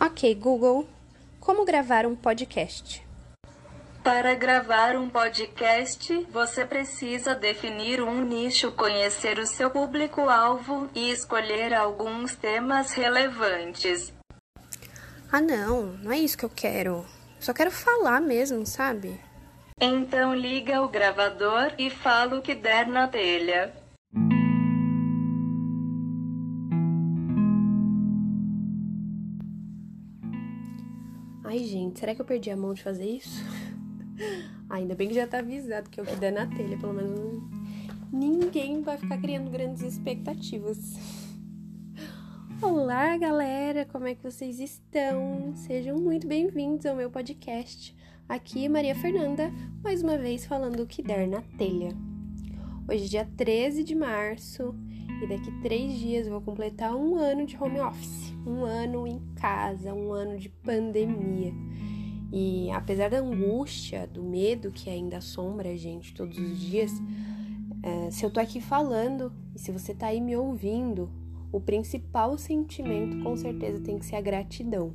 Ok, Google, como gravar um podcast? Para gravar um podcast, você precisa definir um nicho, conhecer o seu público-alvo e escolher alguns temas relevantes. Ah, não, não é isso que eu quero. Só quero falar mesmo, sabe? Então liga o gravador e fala o que der na telha. Gente, será que eu perdi a mão de fazer isso? Ainda bem que já tá avisado que é o que der na telha, pelo menos ninguém vai ficar criando grandes expectativas. Olá, galera, como é que vocês estão? Sejam muito bem-vindos ao meu podcast. Aqui Maria Fernanda, mais uma vez falando o que der na telha. Hoje é dia 13 de março e daqui três dias eu vou completar um ano de home office, um ano em casa, um ano de pandemia. E apesar da angústia, do medo que ainda assombra a gente todos os dias, é, se eu tô aqui falando e se você tá aí me ouvindo, o principal sentimento com certeza tem que ser a gratidão.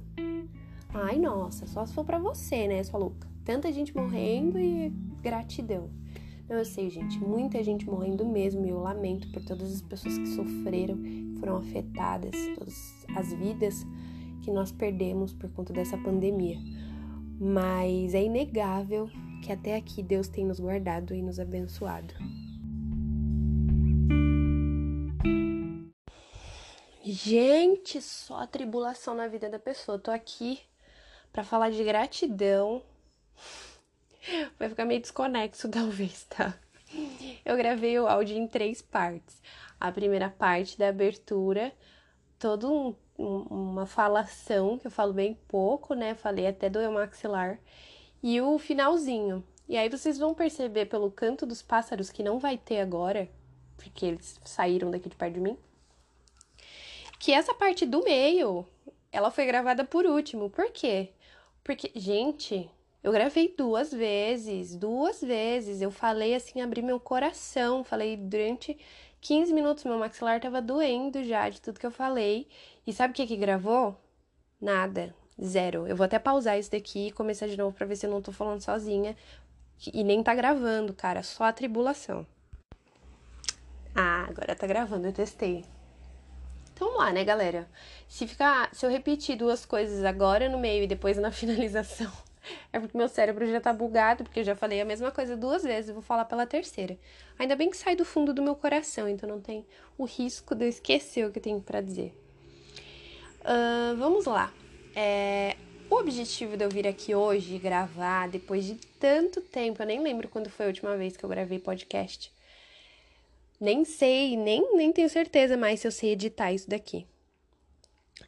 Ai, nossa, só se for para você, né, sua louca? Tanta gente morrendo e gratidão. Não, eu sei, gente, muita gente morrendo mesmo e eu lamento por todas as pessoas que sofreram, foram afetadas, todas as vidas que nós perdemos por conta dessa pandemia. Mas é inegável que até aqui Deus tem nos guardado e nos abençoado. Gente, só a tribulação na vida da pessoa. Tô aqui para falar de gratidão Vai ficar meio desconexo, talvez, tá? Eu gravei o áudio em três partes. A primeira parte da abertura, todo um, um, uma falação, que eu falo bem pouco, né? Falei até do maxilar. E o finalzinho. E aí vocês vão perceber pelo canto dos pássaros que não vai ter agora, porque eles saíram daqui de perto de mim, que essa parte do meio, ela foi gravada por último. Por quê? Porque, gente, eu gravei duas vezes, duas vezes. Eu falei assim, abri meu coração. Falei durante 15 minutos, meu maxilar tava doendo já de tudo que eu falei. E sabe o que que gravou? Nada. Zero. Eu vou até pausar isso daqui e começar de novo pra ver se eu não tô falando sozinha. E nem tá gravando, cara. Só a tribulação. Ah, agora tá gravando, eu testei. Então vamos lá, né, galera? Se ficar, se eu repetir duas coisas agora no meio e depois na finalização, é porque meu cérebro já tá bugado, porque eu já falei a mesma coisa duas vezes, vou falar pela terceira. Ainda bem que sai do fundo do meu coração, então não tem o risco de eu esquecer o que eu tenho para dizer. Uh, vamos lá. É, o objetivo de eu vir aqui hoje gravar, depois de tanto tempo, eu nem lembro quando foi a última vez que eu gravei podcast. Nem sei, nem, nem tenho certeza mais se eu sei editar isso daqui.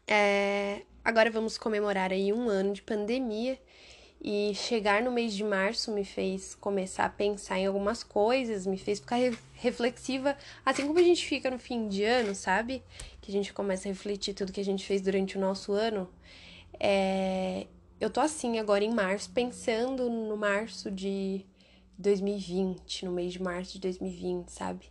É, agora vamos comemorar aí um ano de pandemia e chegar no mês de março me fez começar a pensar em algumas coisas, me fez ficar reflexiva, assim como a gente fica no fim de ano, sabe? Que a gente começa a refletir tudo que a gente fez durante o nosso ano. É... Eu tô assim agora em março, pensando no março de 2020, no mês de março de 2020, sabe?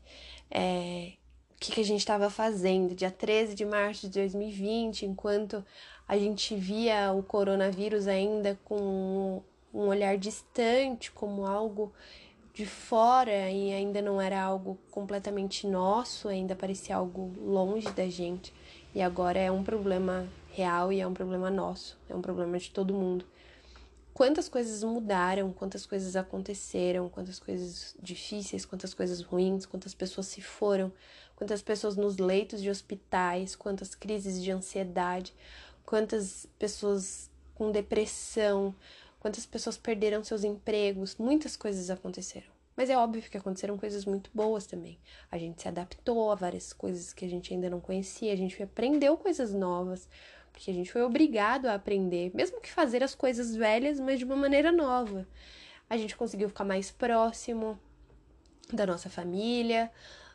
É... O que, que a gente estava fazendo dia 13 de março de 2020, enquanto a gente via o coronavírus ainda com um olhar distante, como algo de fora e ainda não era algo completamente nosso, ainda parecia algo longe da gente. E agora é um problema real e é um problema nosso, é um problema de todo mundo. Quantas coisas mudaram, quantas coisas aconteceram, quantas coisas difíceis, quantas coisas ruins, quantas pessoas se foram, quantas pessoas nos leitos de hospitais, quantas crises de ansiedade, quantas pessoas com depressão, quantas pessoas perderam seus empregos, muitas coisas aconteceram. Mas é óbvio que aconteceram coisas muito boas também. A gente se adaptou a várias coisas que a gente ainda não conhecia, a gente aprendeu coisas novas, porque a gente foi obrigado a aprender, mesmo que fazer as coisas velhas, mas de uma maneira nova. A gente conseguiu ficar mais próximo da nossa família,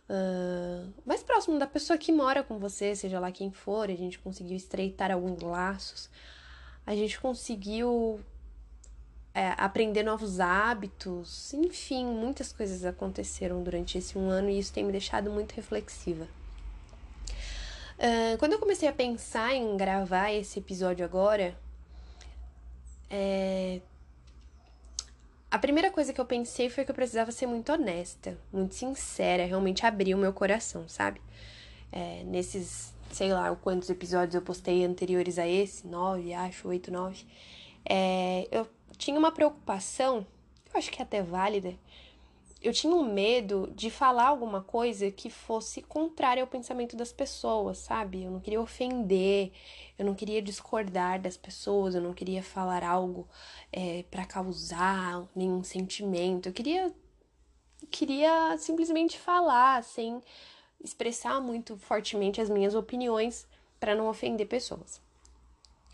uh, mais próximo da pessoa que mora com você, seja lá quem for, a gente conseguiu estreitar alguns laços, a gente conseguiu é, aprender novos hábitos, enfim, muitas coisas aconteceram durante esse um ano e isso tem me deixado muito reflexiva. Uh, quando eu comecei a pensar em gravar esse episódio agora, é... a primeira coisa que eu pensei foi que eu precisava ser muito honesta, muito sincera, realmente abrir o meu coração, sabe? É, nesses, sei lá, quantos episódios eu postei anteriores a esse, nove, acho, oito, nove, é, eu tinha uma preocupação, eu acho que é até válida, eu tinha um medo de falar alguma coisa que fosse contrária ao pensamento das pessoas, sabe? Eu não queria ofender, eu não queria discordar das pessoas, eu não queria falar algo é, para causar nenhum sentimento. Eu queria, queria simplesmente falar sem expressar muito fortemente as minhas opiniões para não ofender pessoas.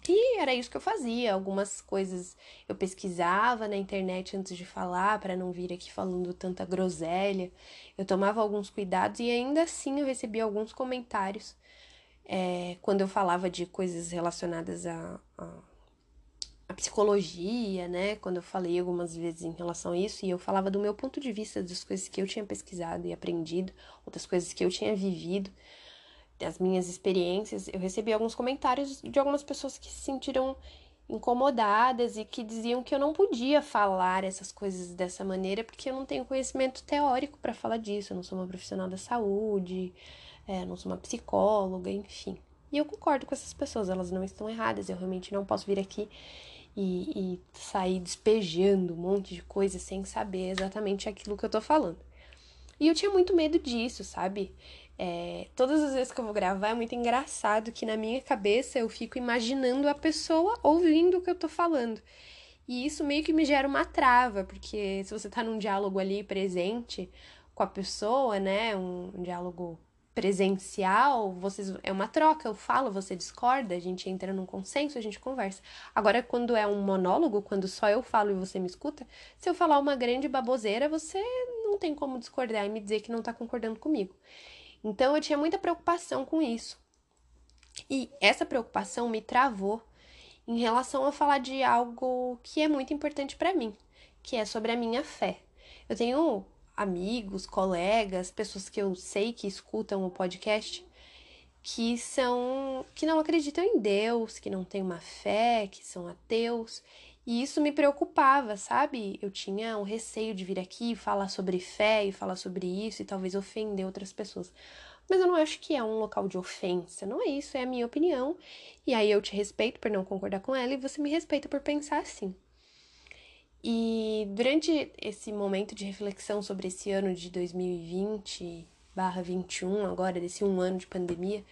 E era isso que eu fazia. Algumas coisas eu pesquisava na internet antes de falar, para não vir aqui falando tanta groselha. Eu tomava alguns cuidados e ainda assim eu recebia alguns comentários é, quando eu falava de coisas relacionadas a, a, a, psicologia, né? Quando eu falei algumas vezes em relação a isso, e eu falava do meu ponto de vista, das coisas que eu tinha pesquisado e aprendido, outras coisas que eu tinha vivido as minhas experiências, eu recebi alguns comentários de algumas pessoas que se sentiram incomodadas e que diziam que eu não podia falar essas coisas dessa maneira porque eu não tenho conhecimento teórico para falar disso. Eu não sou uma profissional da saúde, é, não sou uma psicóloga, enfim. E eu concordo com essas pessoas, elas não estão erradas. Eu realmente não posso vir aqui e, e sair despejando um monte de coisa sem saber exatamente aquilo que eu tô falando. E eu tinha muito medo disso, sabe? É, todas as vezes que eu vou gravar é muito engraçado que na minha cabeça eu fico imaginando a pessoa ouvindo o que eu tô falando. E isso meio que me gera uma trava, porque se você tá num diálogo ali presente com a pessoa, né, um, um diálogo presencial, vocês é uma troca, eu falo, você discorda, a gente entra num consenso, a gente conversa. Agora, quando é um monólogo, quando só eu falo e você me escuta, se eu falar uma grande baboseira, você não tem como discordar e me dizer que não tá concordando comigo. Então eu tinha muita preocupação com isso. E essa preocupação me travou em relação a falar de algo que é muito importante para mim, que é sobre a minha fé. Eu tenho amigos, colegas, pessoas que eu sei que escutam o podcast que são que não acreditam em Deus, que não têm uma fé, que são ateus, e isso me preocupava, sabe? Eu tinha um receio de vir aqui falar sobre fé e falar sobre isso e talvez ofender outras pessoas. Mas eu não acho que é um local de ofensa, não é isso, é a minha opinião. E aí eu te respeito por não concordar com ela e você me respeita por pensar assim. E durante esse momento de reflexão sobre esse ano de 2020 barra 21, agora, desse um ano de pandemia,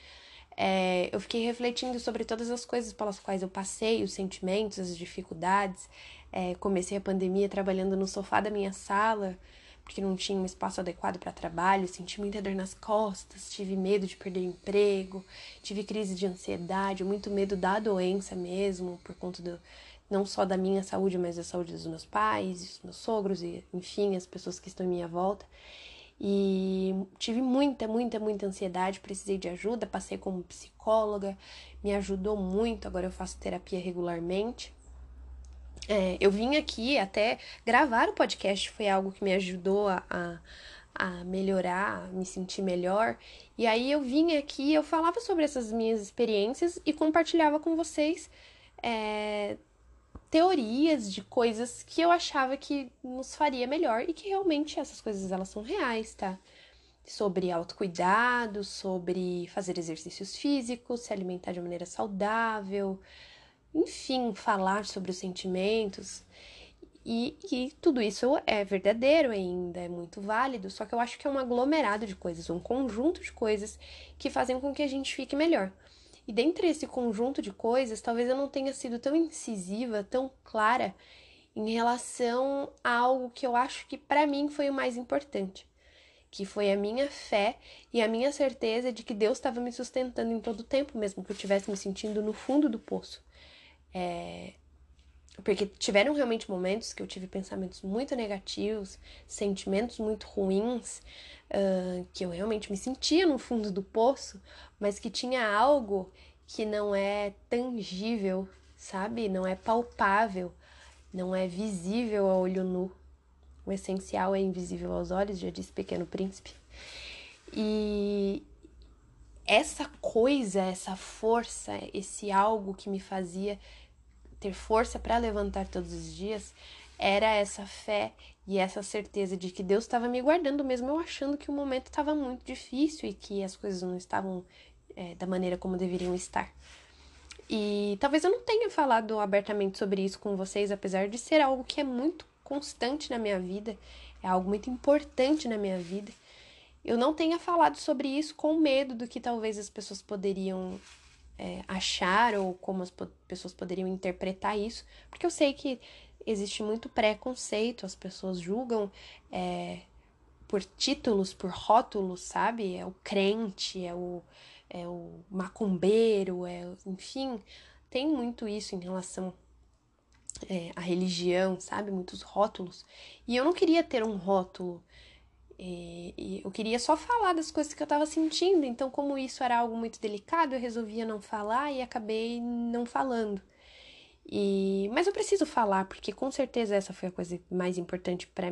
é, eu fiquei refletindo sobre todas as coisas pelas quais eu passei, os sentimentos, as dificuldades. É, comecei a pandemia trabalhando no sofá da minha sala, porque não tinha um espaço adequado para trabalho, senti muita dor nas costas, tive medo de perder emprego, tive crise de ansiedade, muito medo da doença mesmo, por conta do, não só da minha saúde, mas da saúde dos meus pais, dos meus sogros e, enfim, as pessoas que estão em minha volta. E tive muita, muita, muita ansiedade, precisei de ajuda, passei como psicóloga, me ajudou muito, agora eu faço terapia regularmente. É, eu vim aqui até gravar o podcast, foi algo que me ajudou a, a, a melhorar, a me sentir melhor. E aí eu vim aqui, eu falava sobre essas minhas experiências e compartilhava com vocês é, teorias de coisas que eu achava que nos faria melhor e que realmente essas coisas elas são reais, tá? Sobre autocuidado, sobre fazer exercícios físicos, se alimentar de maneira saudável, enfim, falar sobre os sentimentos. E, e tudo isso é verdadeiro ainda, é muito válido, só que eu acho que é um aglomerado de coisas, um conjunto de coisas que fazem com que a gente fique melhor. E dentre esse conjunto de coisas, talvez eu não tenha sido tão incisiva, tão clara em relação a algo que eu acho que para mim foi o mais importante, que foi a minha fé e a minha certeza de que Deus estava me sustentando em todo o tempo, mesmo que eu estivesse me sentindo no fundo do poço. É... Porque tiveram realmente momentos que eu tive pensamentos muito negativos, sentimentos muito ruins, uh, que eu realmente me sentia no fundo do poço, mas que tinha algo que não é tangível, sabe? Não é palpável, não é visível a olho nu. O essencial é invisível aos olhos, já disse Pequeno Príncipe. E essa coisa, essa força, esse algo que me fazia ter força para levantar todos os dias, era essa fé e essa certeza de que Deus estava me guardando, mesmo eu achando que o momento estava muito difícil e que as coisas não estavam é, da maneira como deveriam estar. E talvez eu não tenha falado abertamente sobre isso com vocês, apesar de ser algo que é muito constante na minha vida, é algo muito importante na minha vida. Eu não tenha falado sobre isso com medo do que talvez as pessoas poderiam é, achar ou como as pessoas poderiam interpretar isso, porque eu sei que existe muito preconceito, as pessoas julgam é, por títulos, por rótulos, sabe? É o crente, é o, é o macumbeiro, é, enfim, tem muito isso em relação é, à religião, sabe? Muitos rótulos. E eu não queria ter um rótulo. E, e eu queria só falar das coisas que eu estava sentindo. Então, como isso era algo muito delicado, eu resolvia não falar e acabei não falando. E, mas eu preciso falar, porque com certeza essa foi a coisa mais importante para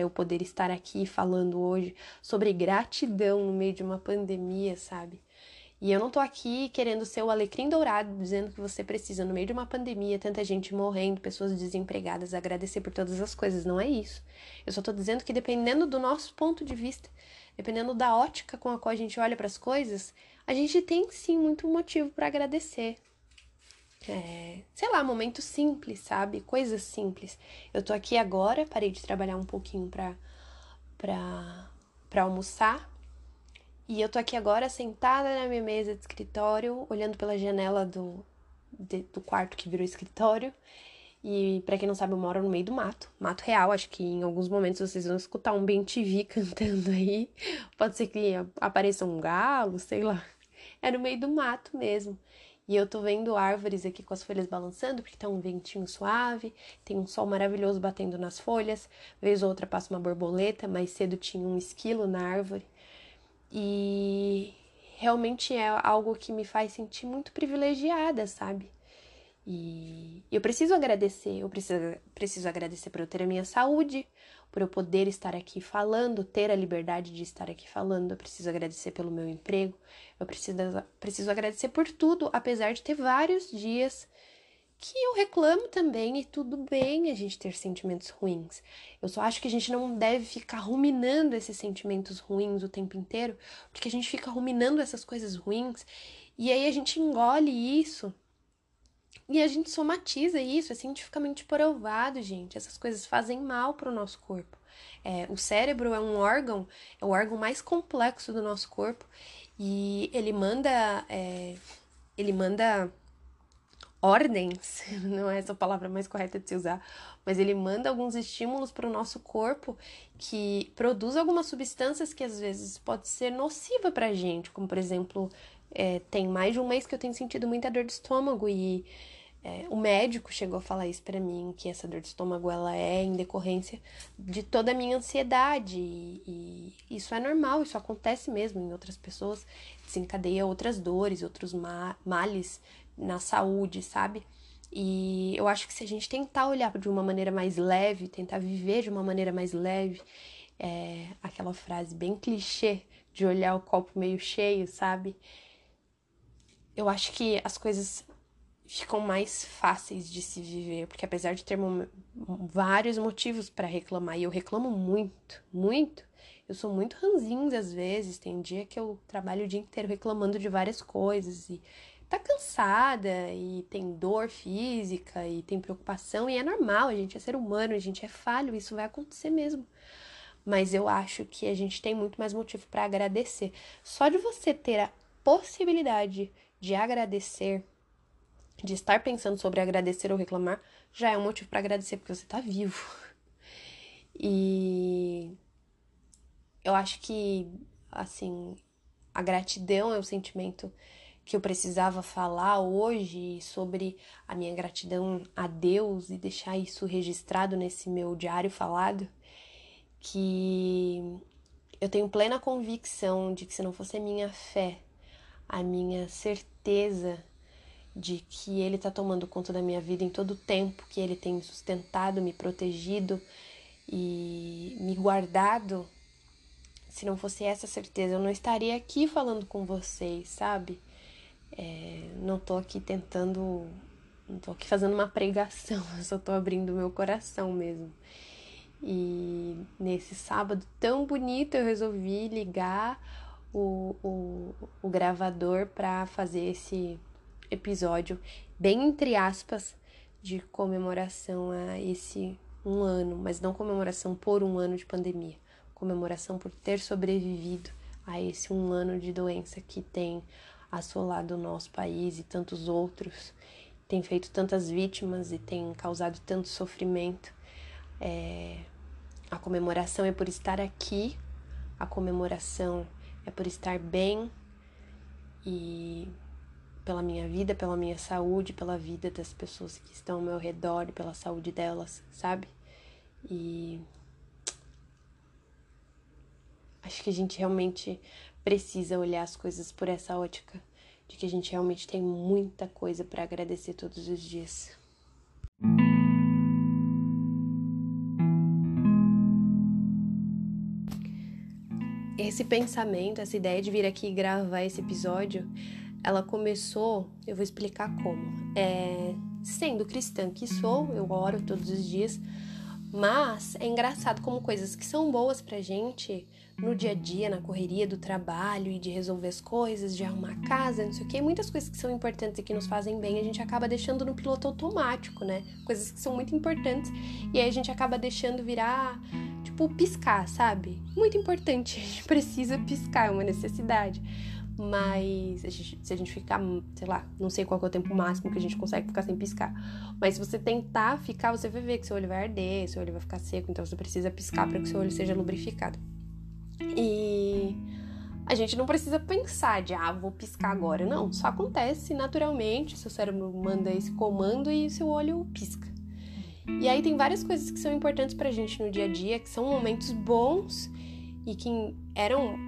eu poder estar aqui falando hoje sobre gratidão no meio de uma pandemia, sabe? E eu não tô aqui querendo ser o alecrim dourado, dizendo que você precisa, no meio de uma pandemia, tanta gente morrendo, pessoas desempregadas, agradecer por todas as coisas. Não é isso. Eu só tô dizendo que dependendo do nosso ponto de vista, dependendo da ótica com a qual a gente olha para as coisas, a gente tem sim muito motivo para agradecer é, sei lá, momentos simples, sabe? Coisas simples. Eu tô aqui agora, parei de trabalhar um pouquinho pra, pra, pra almoçar. E eu tô aqui agora sentada na minha mesa de escritório, olhando pela janela do, de, do quarto que virou escritório. E para quem não sabe, eu moro no meio do mato, mato real. Acho que em alguns momentos vocês vão escutar um bem TV cantando aí. Pode ser que apareça um galo, sei lá. É no meio do mato mesmo. E eu tô vendo árvores aqui com as folhas balançando, porque tá um ventinho suave, tem um sol maravilhoso batendo nas folhas. Vez ou outra passa uma borboleta, mais cedo tinha um esquilo na árvore. E realmente é algo que me faz sentir muito privilegiada, sabe? E eu preciso agradecer, eu preciso, preciso agradecer por eu ter a minha saúde, por eu poder estar aqui falando, ter a liberdade de estar aqui falando. Eu preciso agradecer pelo meu emprego, eu preciso, preciso agradecer por tudo, apesar de ter vários dias que eu reclamo também e tudo bem a gente ter sentimentos ruins. Eu só acho que a gente não deve ficar ruminando esses sentimentos ruins o tempo inteiro, porque a gente fica ruminando essas coisas ruins e aí a gente engole isso e a gente somatiza isso, é cientificamente provado, gente. Essas coisas fazem mal para o nosso corpo. É, o cérebro é um órgão, é o órgão mais complexo do nosso corpo e ele manda, é, ele manda ordens, não é essa a palavra mais correta de se usar, mas ele manda alguns estímulos para o nosso corpo que produz algumas substâncias que às vezes pode ser nociva para a gente, como por exemplo, é, tem mais de um mês que eu tenho sentido muita dor de estômago e é, o médico chegou a falar isso para mim, que essa dor de estômago ela é em decorrência de toda a minha ansiedade. E, e isso é normal, isso acontece mesmo em outras pessoas, desencadeia outras dores, outros ma males na saúde, sabe? E eu acho que se a gente tentar olhar de uma maneira mais leve, tentar viver de uma maneira mais leve, é aquela frase bem clichê de olhar o copo meio cheio, sabe? Eu acho que as coisas ficam mais fáceis de se viver, porque apesar de ter vários motivos para reclamar, e eu reclamo muito, muito, eu sou muito ranzinza às vezes, tem dia que eu trabalho o dia inteiro reclamando de várias coisas e tá cansada e tem dor física e tem preocupação e é normal, a gente é ser humano, a gente é falho, isso vai acontecer mesmo. Mas eu acho que a gente tem muito mais motivo para agradecer. Só de você ter a possibilidade de agradecer de estar pensando sobre agradecer ou reclamar, já é um motivo para agradecer porque você está vivo. E eu acho que, assim, a gratidão é o sentimento que eu precisava falar hoje sobre a minha gratidão a Deus e deixar isso registrado nesse meu diário falado, que eu tenho plena convicção de que se não fosse a minha fé, a minha certeza de que ele está tomando conta da minha vida em todo o tempo, que ele tem me sustentado, me protegido e me guardado. se não fosse essa certeza, eu não estaria aqui falando com vocês, sabe? É, não tô aqui tentando. Não tô aqui fazendo uma pregação, eu só tô abrindo meu coração mesmo. E nesse sábado tão bonito eu resolvi ligar o, o, o gravador para fazer esse episódio, bem entre aspas, de comemoração a esse um ano, mas não comemoração por um ano de pandemia, comemoração por ter sobrevivido a esse um ano de doença que tem assolado o nosso país e tantos outros, tem feito tantas vítimas e tem causado tanto sofrimento. É, a comemoração é por estar aqui, a comemoração é por estar bem e pela minha vida, pela minha saúde, pela vida das pessoas que estão ao meu redor e pela saúde delas, sabe? E acho que a gente realmente precisa olhar as coisas por essa ótica de que a gente realmente tem muita coisa para agradecer todos os dias. Esse pensamento, essa ideia de vir aqui gravar esse episódio, ela começou, eu vou explicar como. É, sendo cristã que sou, eu oro todos os dias, mas é engraçado como coisas que são boas pra gente no dia a dia, na correria do trabalho e de resolver as coisas, de arrumar a casa, não sei o que, muitas coisas que são importantes e que nos fazem bem, a gente acaba deixando no piloto automático, né? Coisas que são muito importantes e aí a gente acaba deixando virar, tipo, piscar, sabe? Muito importante, a gente precisa piscar, é uma necessidade. Mas a gente, se a gente ficar, sei lá, não sei qual é o tempo máximo que a gente consegue ficar sem piscar. Mas se você tentar ficar, você vai ver que seu olho vai arder, seu olho vai ficar seco, então você precisa piscar para que seu olho seja lubrificado. E a gente não precisa pensar de, ah, vou piscar agora. Não, só acontece naturalmente, seu cérebro manda esse comando e seu olho pisca. E aí tem várias coisas que são importantes pra gente no dia a dia, que são momentos bons e que eram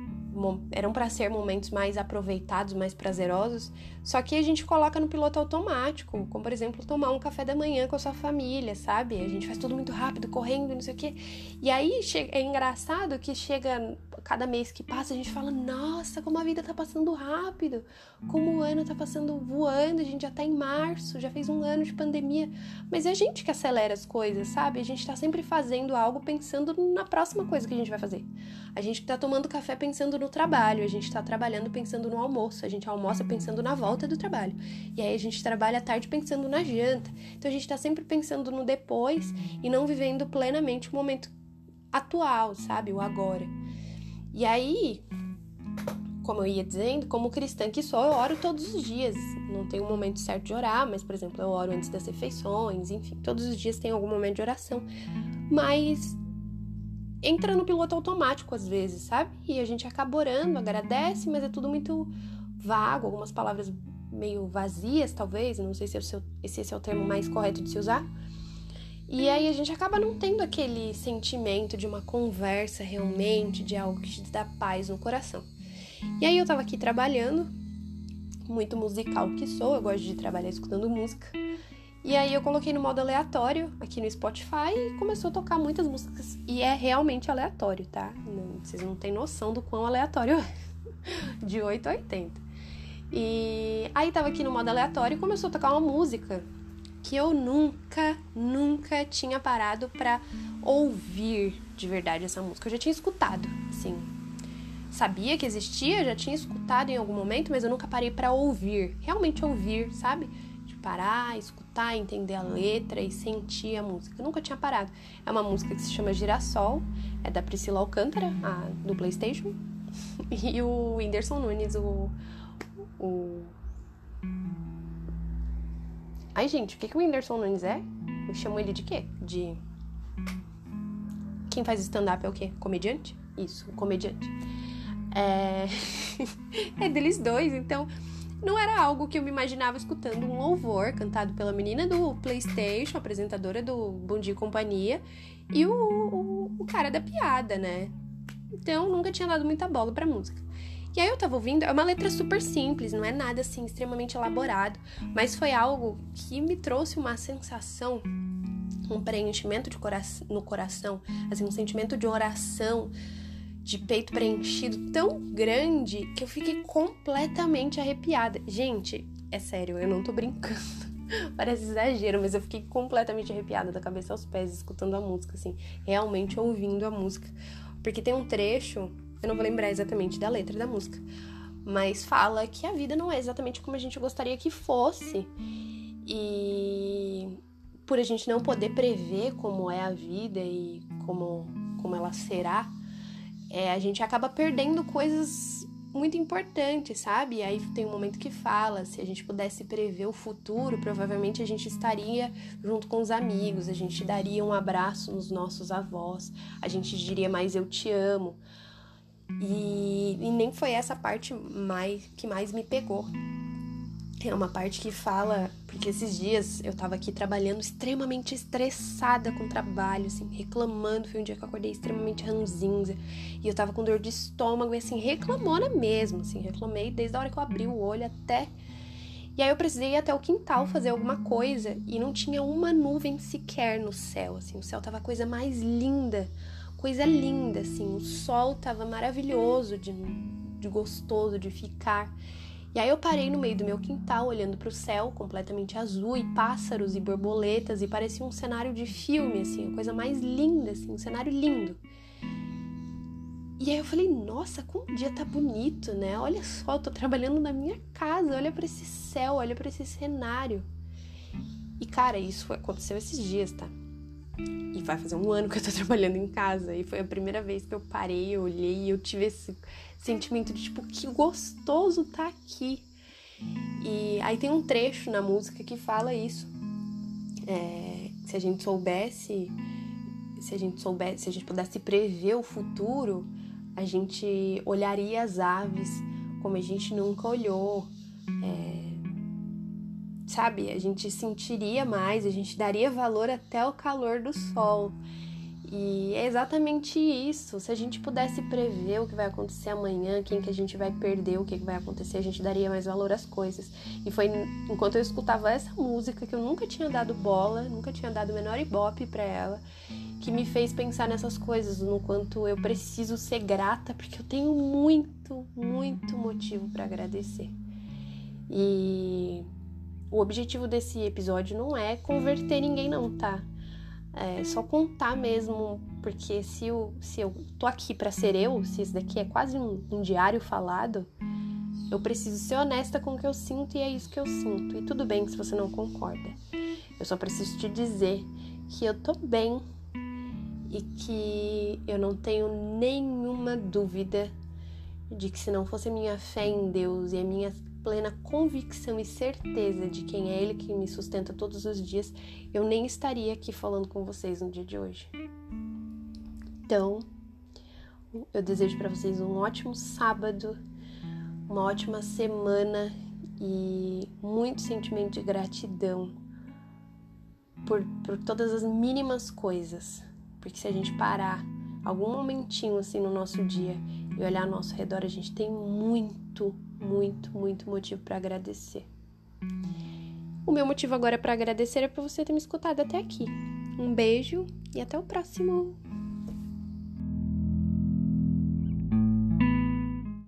eram para ser momentos mais aproveitados, mais prazerosos, só que a gente coloca no piloto automático, como por exemplo tomar um café da manhã com a sua família, sabe? A gente faz tudo muito rápido, correndo, não sei o quê. E aí é engraçado que chega cada mês que passa a gente fala: "Nossa, como a vida tá passando rápido, como o ano tá passando voando, a gente já tá em março, já fez um ano de pandemia". Mas é a gente que acelera as coisas, sabe? A gente tá sempre fazendo algo pensando na próxima coisa que a gente vai fazer. A gente tá tomando café pensando no trabalho, a gente tá trabalhando pensando no almoço, a gente almoça pensando na volta do trabalho. E aí a gente trabalha à tarde pensando na janta. Então a gente tá sempre pensando no depois e não vivendo plenamente o momento atual, sabe? O agora. E aí, como eu ia dizendo, como cristã que sou, eu oro todos os dias. Não tem um momento certo de orar, mas, por exemplo, eu oro antes das refeições, enfim, todos os dias tem algum momento de oração. Mas entra no piloto automático às vezes, sabe? E a gente acaba orando, agradece, mas é tudo muito vago, algumas palavras meio vazias, talvez, não sei se, é seu, se esse é o termo mais correto de se usar. E aí a gente acaba não tendo aquele sentimento de uma conversa realmente, de algo que te dá paz no coração. E aí eu tava aqui trabalhando, muito musical que sou, eu gosto de trabalhar escutando música. E aí eu coloquei no modo aleatório aqui no Spotify e começou a tocar muitas músicas. E é realmente aleatório, tá? Não, vocês não têm noção do quão aleatório é. De 8 a 80. E aí tava aqui no modo aleatório e começou a tocar uma música que eu nunca, nunca tinha parado para ouvir de verdade essa música. Eu já tinha escutado, assim. Sabia que existia, já tinha escutado em algum momento, mas eu nunca parei para ouvir, realmente ouvir, sabe? Parar, escutar, entender a letra e sentir a música. Eu nunca tinha parado. É uma música que se chama Girassol, é da Priscila Alcântara, a, do PlayStation, e o Whindersson Nunes, o, o. Ai, gente, o que, que o Whindersson Nunes é? Eu chamo ele de quê? De. Quem faz stand-up é o quê? Comediante? Isso, comediante. É... é deles dois, então não era algo que eu me imaginava escutando um louvor cantado pela menina do PlayStation, apresentadora do Bom Dia e Companhia, e o, o, o cara da piada, né? Então nunca tinha dado muita bola pra música. E aí eu tava ouvindo, é uma letra super simples, não é nada assim extremamente elaborado, mas foi algo que me trouxe uma sensação, um preenchimento de cora no coração, assim, um sentimento de oração de peito preenchido tão grande que eu fiquei completamente arrepiada. Gente, é sério, eu não tô brincando. Parece exagero, mas eu fiquei completamente arrepiada da cabeça aos pés escutando a música, assim, realmente ouvindo a música. Porque tem um trecho, eu não vou lembrar exatamente da letra da música, mas fala que a vida não é exatamente como a gente gostaria que fosse. E por a gente não poder prever como é a vida e como, como ela será, é, a gente acaba perdendo coisas muito importantes, sabe? Aí tem um momento que fala, se a gente pudesse prever o futuro, provavelmente a gente estaria junto com os amigos, a gente daria um abraço nos nossos avós, a gente diria mais eu te amo. E, e nem foi essa parte mais que mais me pegou. Tem uma parte que fala, porque esses dias eu tava aqui trabalhando extremamente estressada com o trabalho, assim, reclamando. Foi um dia que eu acordei extremamente ranzinza e eu tava com dor de estômago e assim, reclamona mesmo, assim, reclamei desde a hora que eu abri o olho até. E aí eu precisei ir até o quintal fazer alguma coisa e não tinha uma nuvem sequer no céu, assim, o céu tava a coisa mais linda, coisa linda, assim, o sol tava maravilhoso de, de gostoso de ficar. E aí eu parei no meio do meu quintal, olhando para o céu completamente azul e pássaros e borboletas e parecia um cenário de filme, assim, a coisa mais linda, assim, um cenário lindo. E aí eu falei, nossa, como o dia tá bonito, né? Olha só, eu tô trabalhando na minha casa, olha para esse céu, olha para esse cenário. E cara, isso aconteceu esses dias, tá? E vai fazer um ano que eu tô trabalhando em casa. E foi a primeira vez que eu parei, eu olhei e eu tive esse sentimento de tipo, que gostoso tá aqui. E aí tem um trecho na música que fala isso. É, se a gente soubesse, se a gente soubesse, se a gente pudesse prever o futuro, a gente olharia as aves como a gente nunca olhou. É, sabe? A gente sentiria mais, a gente daria valor até o calor do sol. E é exatamente isso. Se a gente pudesse prever o que vai acontecer amanhã, quem que a gente vai perder, o que, que vai acontecer, a gente daria mais valor às coisas. E foi enquanto eu escutava essa música que eu nunca tinha dado bola, nunca tinha dado o menor ibope para ela, que me fez pensar nessas coisas, no quanto eu preciso ser grata, porque eu tenho muito, muito motivo para agradecer. E o objetivo desse episódio não é converter ninguém, não, tá? É só contar mesmo, porque se eu, se eu tô aqui para ser eu, se isso daqui é quase um, um diário falado, eu preciso ser honesta com o que eu sinto e é isso que eu sinto. E tudo bem se você não concorda. Eu só preciso te dizer que eu tô bem e que eu não tenho nenhuma dúvida de que se não fosse minha fé em Deus e a minha plena convicção e certeza de quem é Ele que me sustenta todos os dias, eu nem estaria aqui falando com vocês no dia de hoje. Então, eu desejo para vocês um ótimo sábado, uma ótima semana e muito sentimento de gratidão por, por todas as mínimas coisas. Porque se a gente parar algum momentinho assim no nosso dia e olhar ao nosso redor, a gente tem muito, muito, muito motivo para agradecer. O meu motivo agora para agradecer é por você ter me escutado até aqui. Um beijo e até o próximo!